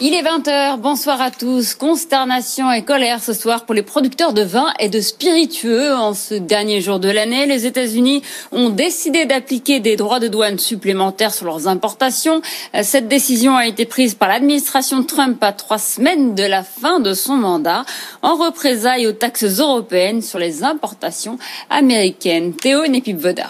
Il est 20h, bonsoir à tous. Consternation et colère ce soir pour les producteurs de vin et de spiritueux. En ce dernier jour de l'année, les États-Unis ont décidé d'appliquer des droits de douane supplémentaires sur leurs importations. Cette décision a été prise par l'administration Trump à trois semaines de la fin de son mandat, en représailles aux taxes européennes sur les importations américaines. Théo Nepip-Voda.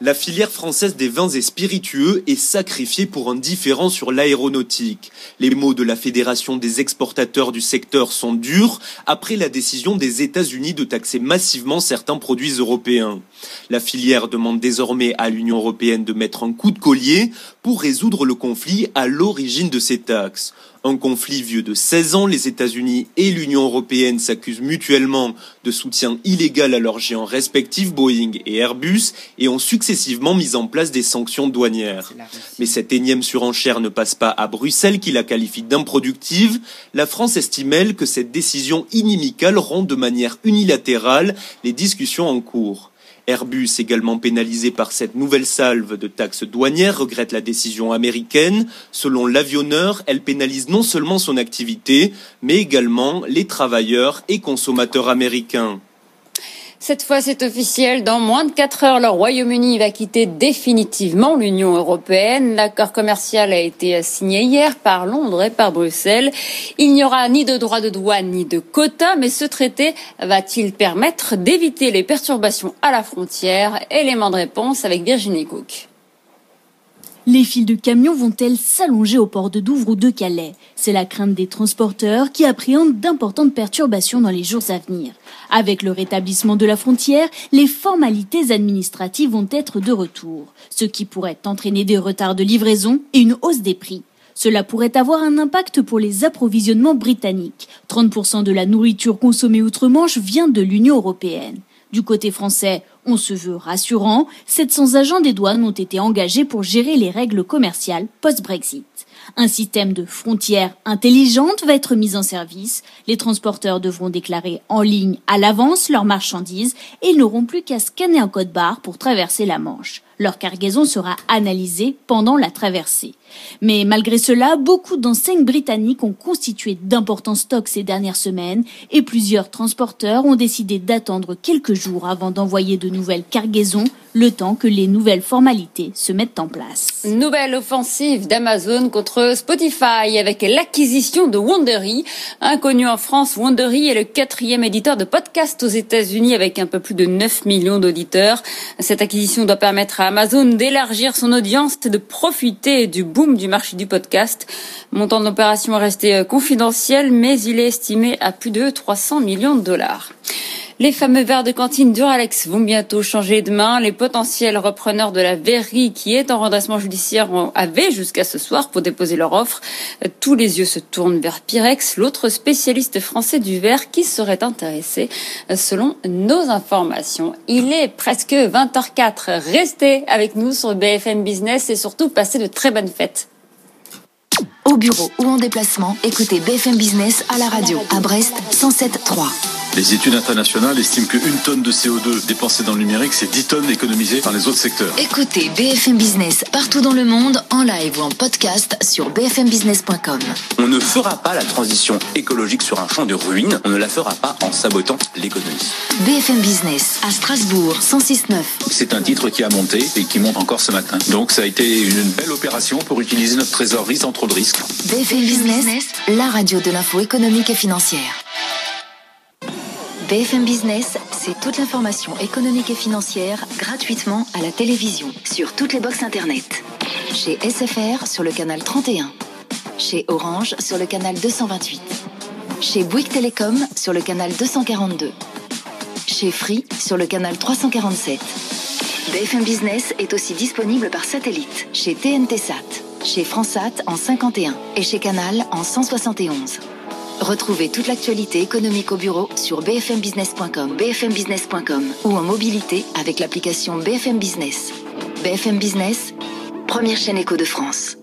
La filière française des vins et spiritueux est sacrifiée pour un différent sur l'aéronautique. Les mots de la Fédération des exportateurs du secteur sont durs après la décision des États-Unis de taxer massivement certains produits européens. La filière demande désormais à l'Union européenne de mettre un coup de collier pour résoudre le conflit à l'origine de ces taxes. Un conflit vieux de 16 ans, les États-Unis et l'Union européenne s'accusent mutuellement de soutien illégal à leurs géants respectifs Boeing et Airbus et ont successivement mis en place des sanctions douanières. Mais cette énième surenchère ne passe pas à Bruxelles qui la qualifie d'improductive. La France estime elle que cette décision inimicale rend de manière unilatérale les discussions en cours. Airbus, également pénalisé par cette nouvelle salve de taxes douanières, regrette la décision américaine. Selon l'avionneur, elle pénalise non seulement son activité, mais également les travailleurs et consommateurs américains. Cette fois, c'est officiel. Dans moins de 4 heures, le Royaume-Uni va quitter définitivement l'Union européenne. L'accord commercial a été signé hier par Londres et par Bruxelles. Il n'y aura ni de droits de douane ni de quotas, mais ce traité va-t-il permettre d'éviter les perturbations à la frontière? Élément de réponse avec Virginie Cook. Les files de camions vont-elles s'allonger au port de Douvres ou de Calais? C'est la crainte des transporteurs qui appréhendent d'importantes perturbations dans les jours à venir. Avec le rétablissement de la frontière, les formalités administratives vont être de retour, ce qui pourrait entraîner des retards de livraison et une hausse des prix. Cela pourrait avoir un impact pour les approvisionnements britanniques. 30% de la nourriture consommée outre-Manche vient de l'Union européenne. Du côté français, on se veut rassurant, 700 agents des douanes ont été engagés pour gérer les règles commerciales post-Brexit. Un système de frontières intelligente va être mis en service. Les transporteurs devront déclarer en ligne à l'avance leurs marchandises et ils n'auront plus qu'à scanner un code barre pour traverser la Manche. Leur cargaison sera analysée pendant la traversée. Mais malgré cela, beaucoup d'enseignes britanniques ont constitué d'importants stocks ces dernières semaines et plusieurs transporteurs ont décidé d'attendre quelques jours avant d'envoyer de nouvelles cargaisons, le temps que les nouvelles formalités se mettent en place. Nouvelle offensive d'Amazon contre Spotify avec l'acquisition de Wondery. Inconnu en France, Wondery est le quatrième éditeur de podcasts aux États-Unis avec un peu plus de 9 millions d'auditeurs. Cette acquisition doit permettre à Amazon d'élargir son audience et de profiter du boom du marché du podcast. Montant est resté confidentiel, mais il est estimé à plus de 300 millions de dollars. Les fameux verres de cantine Duralex vont bientôt changer de main. Les potentiels repreneurs de la verrerie qui est en redressement judiciaire avaient jusqu'à ce soir pour déposer leur offre. Tous les yeux se tournent vers Pyrex, l'autre spécialiste français du verre qui serait intéressé selon nos informations. Il est presque 20h04. Restez avec nous sur BFM Business et surtout passez de très bonnes fêtes. Au bureau ou en déplacement, écoutez BFM Business à la radio à Brest 107.3. Les études internationales estiment qu'une tonne de CO2 dépensée dans le numérique, c'est 10 tonnes économisées dans les autres secteurs. Écoutez BFM Business partout dans le monde, en live ou en podcast sur bfmbusiness.com. On ne fera pas la transition écologique sur un champ de ruines, on ne la fera pas en sabotant l'économie. BFM Business à Strasbourg 106.9. C'est un titre qui a monté et qui monte encore ce matin. Donc ça a été une belle opération pour utiliser notre trésorerie sans trop de risques. BFM Business, la radio de l'info économique et financière. BFM Business, c'est toute l'information économique et financière gratuitement à la télévision, sur toutes les boxes Internet. Chez SFR sur le canal 31. Chez Orange sur le canal 228. Chez Bouygues Télécom sur le canal 242. Chez Free sur le canal 347. BFM Business est aussi disponible par satellite chez TNT Sat, chez Fransat en 51 et chez Canal en 171. Retrouvez toute l'actualité économique au bureau sur bfmbusiness.com, bfmbusiness.com ou en mobilité avec l'application BFM Business. BFM Business, première chaîne éco de France.